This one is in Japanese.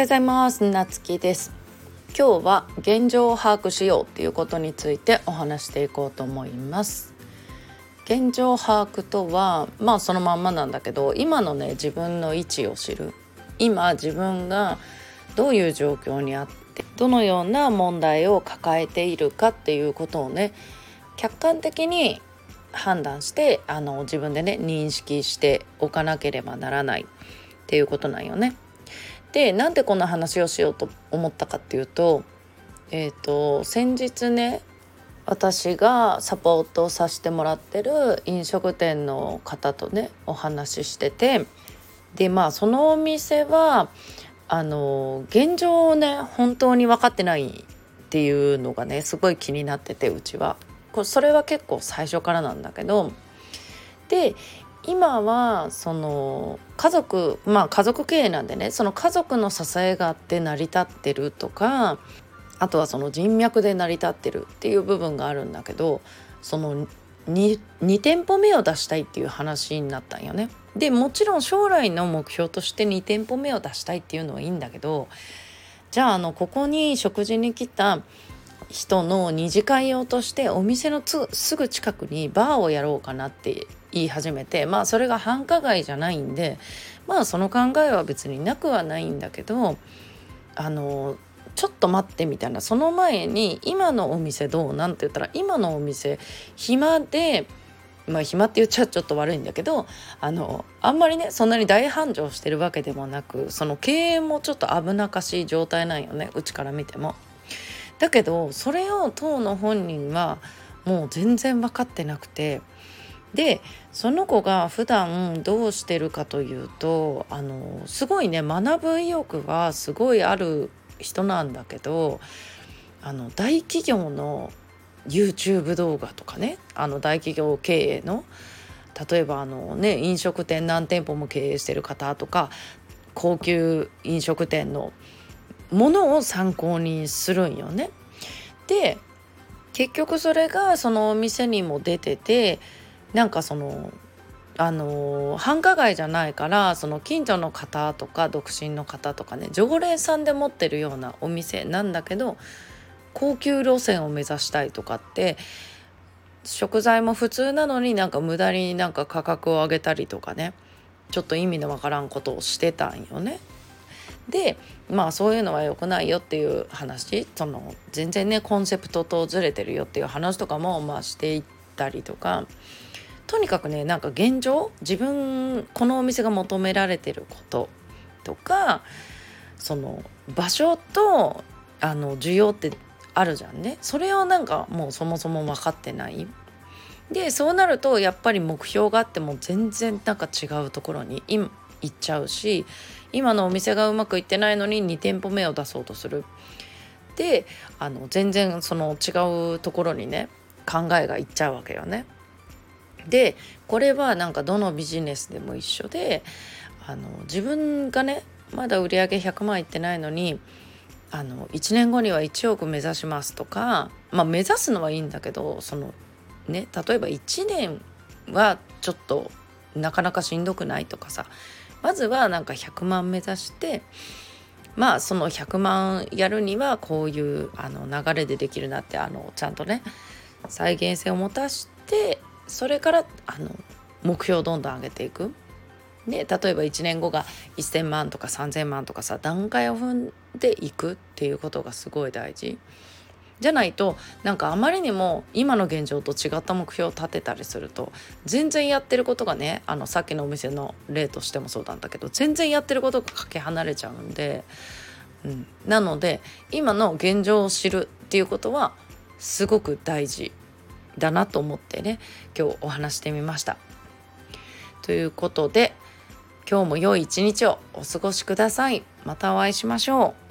ようございます。なつきです。今日は現状を把握しようっていうことについてお話していこうと思います。現状把握とはまあそのまんまなんだけど今のね自分の位置を知る。今自分がどういう状況にあってどのような問題を抱えているかっていうことをね客観的に判断してあの自分でね認識しておかなければならないっていうことなんよね。でなんでこんな話をしようと思ったかっていうとえっ、ー、と先日ね私がサポートさせてもらってる飲食店の方とねお話ししててでまあそのお店はあの現状をね本当に分かってないっていうのがねすごい気になっててうちは。これそれは結構最初からなんだけどで今はその家族まあ家族経営なんでねその家族の支えがあって成り立ってるとかあとはその人脈で成り立ってるっていう部分があるんだけどその 2, 2店舗目を出したいっていう話になったんよね。でもちろん将来の目標として2店舗目を出したいっていうのはいいんだけどじゃああのここに食事に来た人の二次会用としてお店のすぐ近くにバーをやろうかなって言い始めてまあそれが繁華街じゃないんでまあその考えは別になくはないんだけどあのちょっと待ってみたいなその前に今のお店どうなんて言ったら今のお店暇でまあ暇って言っちゃちょっと悪いんだけどあのあんまりねそんなに大繁盛してるわけでもなくその経営もちょっと危なかしい状態なんよねうちから見ても。だけどそれを当の本人はもう全然分かってなくてでその子が普段どうしてるかというとあのすごいね学ぶ意欲はすごいある人なんだけどあの大企業の YouTube 動画とかねあの大企業経営の例えばあのね飲食店何店舗も経営してる方とか高級飲食店のものを参考にするんよね。で結局それがそのお店にも出ててなんかそのあの繁華街じゃないからその近所の方とか独身の方とかね常連さんで持ってるようなお店なんだけど高級路線を目指したいとかって食材も普通なのになんか無駄になんか価格を上げたりとかねちょっと意味のわからんことをしてたんよね。でまあそういうのは良くないよっていう話その全然ねコンセプトとずれてるよっていう話とかもまあしていってたりとかとにかくねなんか現状自分このお店が求められてることとかその場所とあの需要ってあるじゃんね。それをなんかもうそもそも分かってない。でそうなるとやっぱり目標があっても全然なんか違うところに行っちゃうし今のお店がうまくいってないのに2店舗目を出そうとする。であの全然その違うところにね考えがいっちゃうわけよね。でこれはなんかどのビジネスでも一緒であの自分がねまだ売り上げ100万いってないのにあの1年後には1億目指しますとかまあ目指すのはいいんだけどそのね例えば1年はちょっとなかなかしんどくないとかさまずはなんか100万目指してまあその100万やるにはこういうあの流れでできるなってあのちゃんとね再現性を持たしてそれからあの目標をどんどん上げていく。で例えば1年後が1,000万とか3,000万とかさ段階を踏んでいくっていうことがすごい大事。じゃないとなんかあまりにも今の現状と違った目標を立てたりすると全然やってることがねあのさっきのお店の例としてもそうなんだけど全然やってることがかけ離れちゃうんで、うん、なので今の現状を知るっていうことはすごく大事だなと思ってね今日お話してみました。ということで今日も良い一日をお過ごしください。またお会いしましょう。